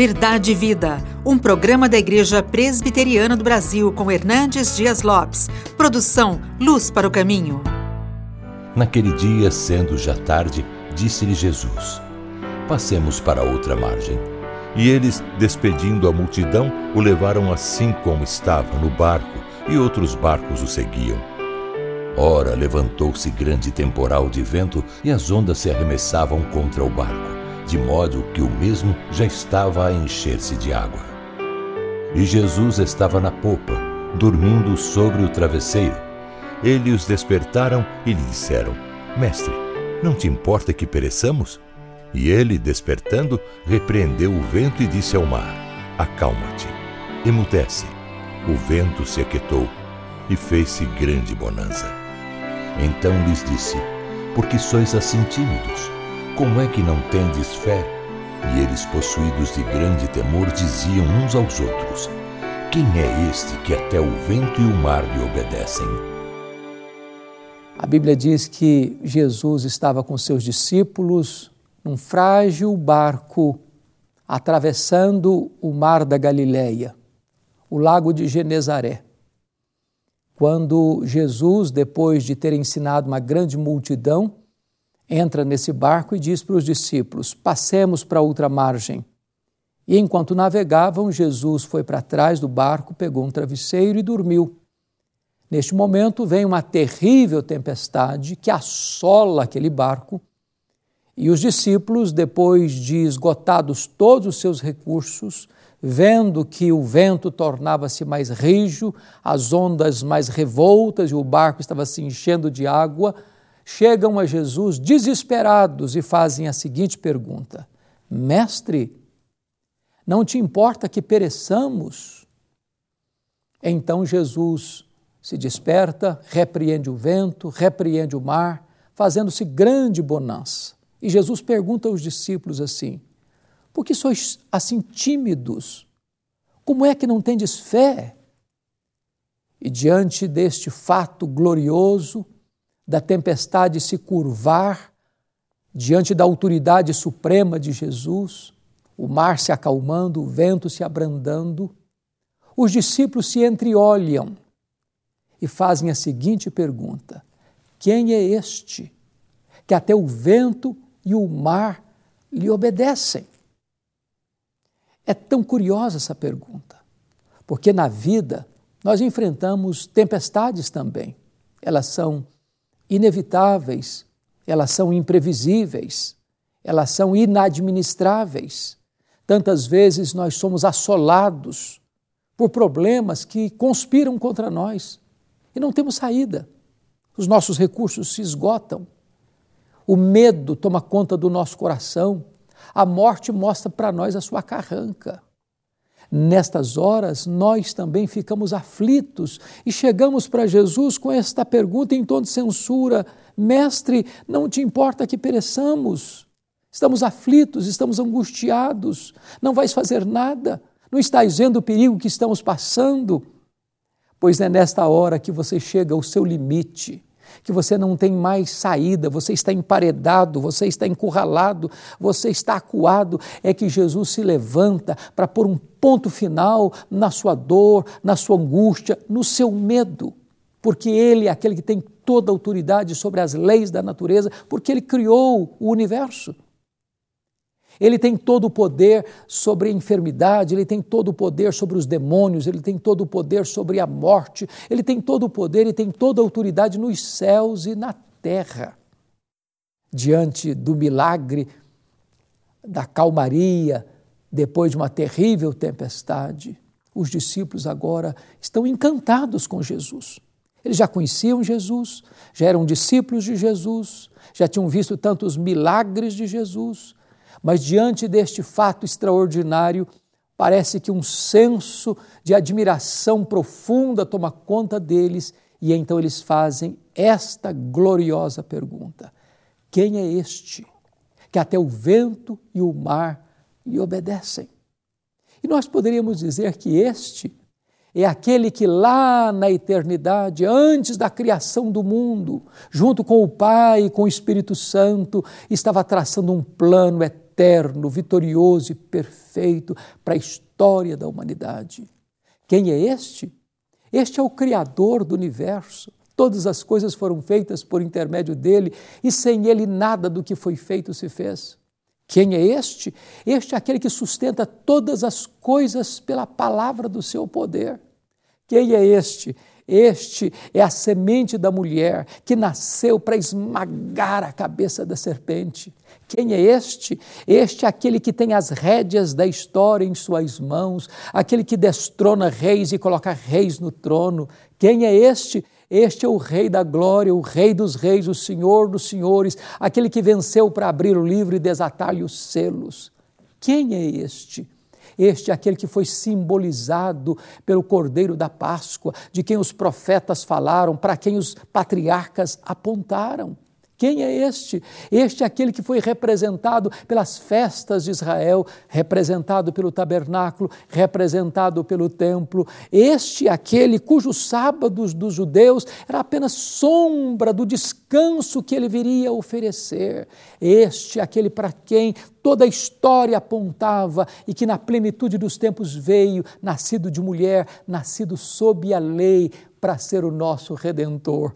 Verdade e Vida, um programa da Igreja Presbiteriana do Brasil com Hernandes Dias Lopes. Produção Luz para o Caminho. Naquele dia, sendo já tarde, disse-lhe Jesus: Passemos para outra margem. E eles, despedindo a multidão, o levaram assim como estava, no barco, e outros barcos o seguiam. Ora, levantou-se grande temporal de vento e as ondas se arremessavam contra o barco de modo que o mesmo já estava a encher-se de água. E Jesus estava na popa, dormindo sobre o travesseiro. Ele os despertaram e lhe disseram: Mestre, não te importa que pereçamos? E ele, despertando, repreendeu o vento e disse ao mar: Acalma-te, emudece. O vento se aquietou e fez-se grande bonança. Então lhes disse: Por que sois assim tímidos? Como é que não tendes fé? E eles, possuídos de grande temor, diziam uns aos outros: Quem é este que até o vento e o mar lhe obedecem? A Bíblia diz que Jesus estava com seus discípulos num frágil barco atravessando o mar da Galileia, o lago de Genezaré. Quando Jesus, depois de ter ensinado uma grande multidão, entra nesse barco e diz para os discípulos: Passemos para outra margem. E enquanto navegavam, Jesus foi para trás do barco, pegou um travesseiro e dormiu. Neste momento vem uma terrível tempestade que assola aquele barco, e os discípulos, depois de esgotados todos os seus recursos, vendo que o vento tornava-se mais rijo, as ondas mais revoltas e o barco estava se enchendo de água, chegam a Jesus desesperados e fazem a seguinte pergunta: Mestre, não te importa que pereçamos? Então Jesus se desperta, repreende o vento, repreende o mar, fazendo-se grande bonança. E Jesus pergunta aos discípulos assim: Por que sois assim tímidos? Como é que não tendes fé? E diante deste fato glorioso, da tempestade se curvar diante da autoridade suprema de Jesus, o mar se acalmando, o vento se abrandando, os discípulos se entreolham e fazem a seguinte pergunta: Quem é este que até o vento e o mar lhe obedecem? É tão curiosa essa pergunta, porque na vida nós enfrentamos tempestades também. Elas são inevitáveis, elas são imprevisíveis, elas são inadministráveis. Tantas vezes nós somos assolados por problemas que conspiram contra nós e não temos saída. Os nossos recursos se esgotam. O medo toma conta do nosso coração. A morte mostra para nós a sua carranca. Nestas horas, nós também ficamos aflitos e chegamos para Jesus com esta pergunta em tom de censura: Mestre, não te importa que pereçamos? Estamos aflitos, estamos angustiados, não vais fazer nada, não estás vendo o perigo que estamos passando? Pois é nesta hora que você chega ao seu limite que você não tem mais saída, você está emparedado, você está encurralado, você está acuado, é que Jesus se levanta para pôr um ponto final na sua dor, na sua angústia, no seu medo. Porque Ele é aquele que tem toda a autoridade sobre as leis da natureza, porque Ele criou o universo. Ele tem todo o poder sobre a enfermidade, ele tem todo o poder sobre os demônios, ele tem todo o poder sobre a morte, ele tem todo o poder e tem toda a autoridade nos céus e na terra. Diante do milagre da calmaria, depois de uma terrível tempestade, os discípulos agora estão encantados com Jesus. Eles já conheciam Jesus, já eram discípulos de Jesus, já tinham visto tantos milagres de Jesus, mas diante deste fato extraordinário, parece que um senso de admiração profunda toma conta deles e então eles fazem esta gloriosa pergunta: Quem é este que até o vento e o mar lhe obedecem? E nós poderíamos dizer que este é aquele que lá na eternidade, antes da criação do mundo, junto com o Pai e com o Espírito Santo, estava traçando um plano eterno eterno, vitorioso e perfeito para a história da humanidade. Quem é este? Este é o Criador do universo. Todas as coisas foram feitas por intermédio dele e sem ele nada do que foi feito se fez. Quem é este? Este é aquele que sustenta todas as coisas pela palavra do seu poder. Quem é este? Este é a semente da mulher que nasceu para esmagar a cabeça da serpente. Quem é este? Este é aquele que tem as rédeas da história em suas mãos, aquele que destrona reis e coloca reis no trono. Quem é este? Este é o Rei da glória, o Rei dos reis, o Senhor dos senhores, aquele que venceu para abrir o livro e desatar-lhe os selos. Quem é este? Este é aquele que foi simbolizado pelo Cordeiro da Páscoa, de quem os profetas falaram, para quem os patriarcas apontaram. Quem é este? Este é aquele que foi representado pelas festas de Israel, representado pelo tabernáculo, representado pelo templo. Este é aquele cujos sábados dos judeus era apenas sombra do descanso que ele viria oferecer. Este é aquele para quem toda a história apontava e que na plenitude dos tempos veio, nascido de mulher, nascido sob a lei, para ser o nosso redentor.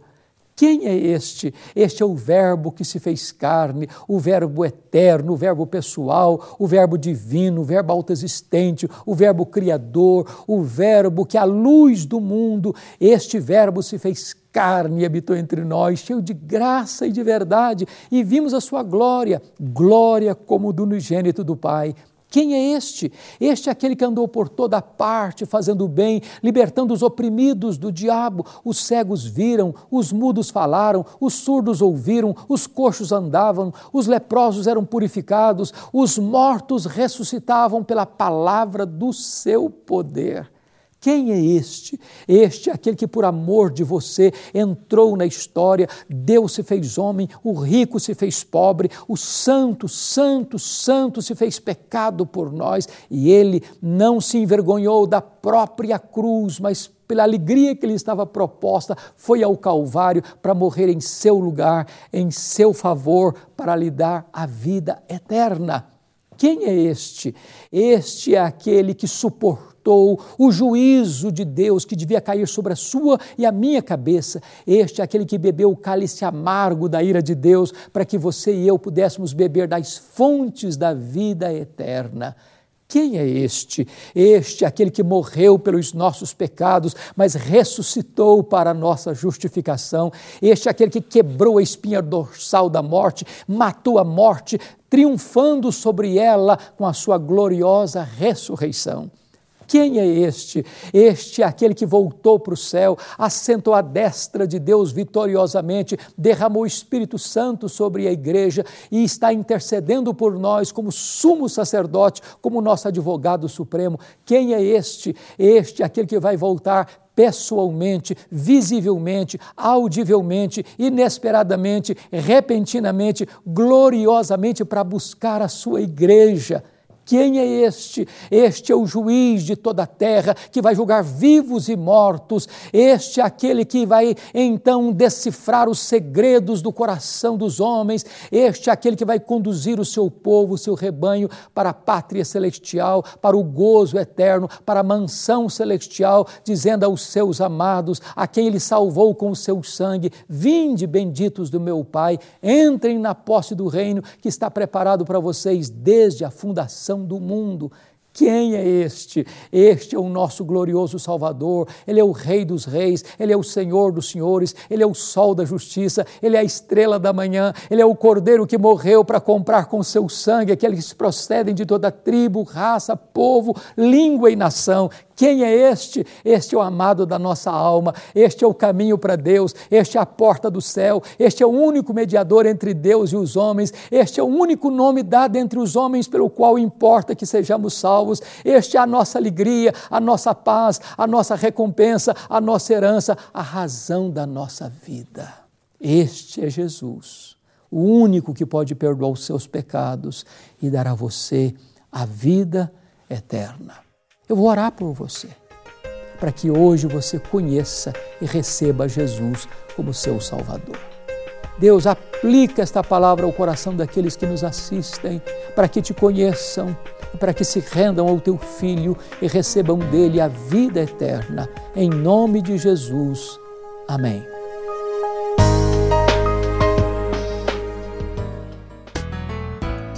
Quem é este? Este é o Verbo que se fez carne, o Verbo eterno, o Verbo pessoal, o Verbo divino, o Verbo autoexistente, o Verbo criador, o Verbo que é a luz do mundo. Este Verbo se fez carne e habitou entre nós, cheio de graça e de verdade, e vimos a sua glória, glória como do unigênito do Pai quem é este? Este é aquele que andou por toda parte, fazendo o bem, libertando os oprimidos do diabo. Os cegos viram, os mudos falaram, os surdos ouviram, os coxos andavam, os leprosos eram purificados, os mortos ressuscitavam pela palavra do seu poder. Quem é este? Este é aquele que, por amor de você, entrou na história. Deus se fez homem, o rico se fez pobre, o santo, santo, santo se fez pecado por nós e ele não se envergonhou da própria cruz, mas pela alegria que lhe estava proposta, foi ao Calvário para morrer em seu lugar, em seu favor, para lhe dar a vida eterna. Quem é este? Este é aquele que suportou o juízo de Deus que devia cair sobre a sua e a minha cabeça. Este é aquele que bebeu o cálice amargo da ira de Deus para que você e eu pudéssemos beber das fontes da vida eterna. Quem é este? Este é aquele que morreu pelos nossos pecados, mas ressuscitou para a nossa justificação. Este é aquele que quebrou a espinha dorsal da morte, matou a morte, triunfando sobre ela com a sua gloriosa ressurreição. Quem é este? Este é aquele que voltou para o céu, assentou à destra de Deus vitoriosamente, derramou o Espírito Santo sobre a igreja e está intercedendo por nós como sumo sacerdote, como nosso advogado supremo. Quem é este? Este é aquele que vai voltar pessoalmente, visivelmente, audivelmente, inesperadamente, repentinamente, gloriosamente para buscar a sua igreja quem é este? Este é o juiz de toda a terra que vai julgar vivos e mortos. Este é aquele que vai então decifrar os segredos do coração dos homens. Este é aquele que vai conduzir o seu povo, o seu rebanho para a pátria celestial, para o gozo eterno, para a mansão celestial, dizendo aos seus amados, a quem ele salvou com o seu sangue: Vinde, benditos do meu Pai, entrem na posse do reino que está preparado para vocês desde a fundação do mundo. Quem é este? Este é o nosso glorioso Salvador, Ele é o Rei dos Reis, Ele é o Senhor dos Senhores, Ele é o Sol da Justiça, Ele é a estrela da manhã, Ele é o Cordeiro que morreu para comprar com seu sangue aqueles que procedem de toda tribo, raça, povo, língua e nação. Quem é este? Este é o amado da nossa alma, este é o caminho para Deus, este é a porta do céu, este é o único mediador entre Deus e os homens, este é o único nome dado entre os homens pelo qual importa que sejamos salvos, este é a nossa alegria, a nossa paz, a nossa recompensa, a nossa herança, a razão da nossa vida. Este é Jesus, o único que pode perdoar os seus pecados e dar a você a vida eterna. Eu vou orar por você, para que hoje você conheça e receba Jesus como seu Salvador. Deus, aplica esta palavra ao coração daqueles que nos assistem, para que te conheçam, para que se rendam ao teu Filho e recebam dele a vida eterna. Em nome de Jesus. Amém.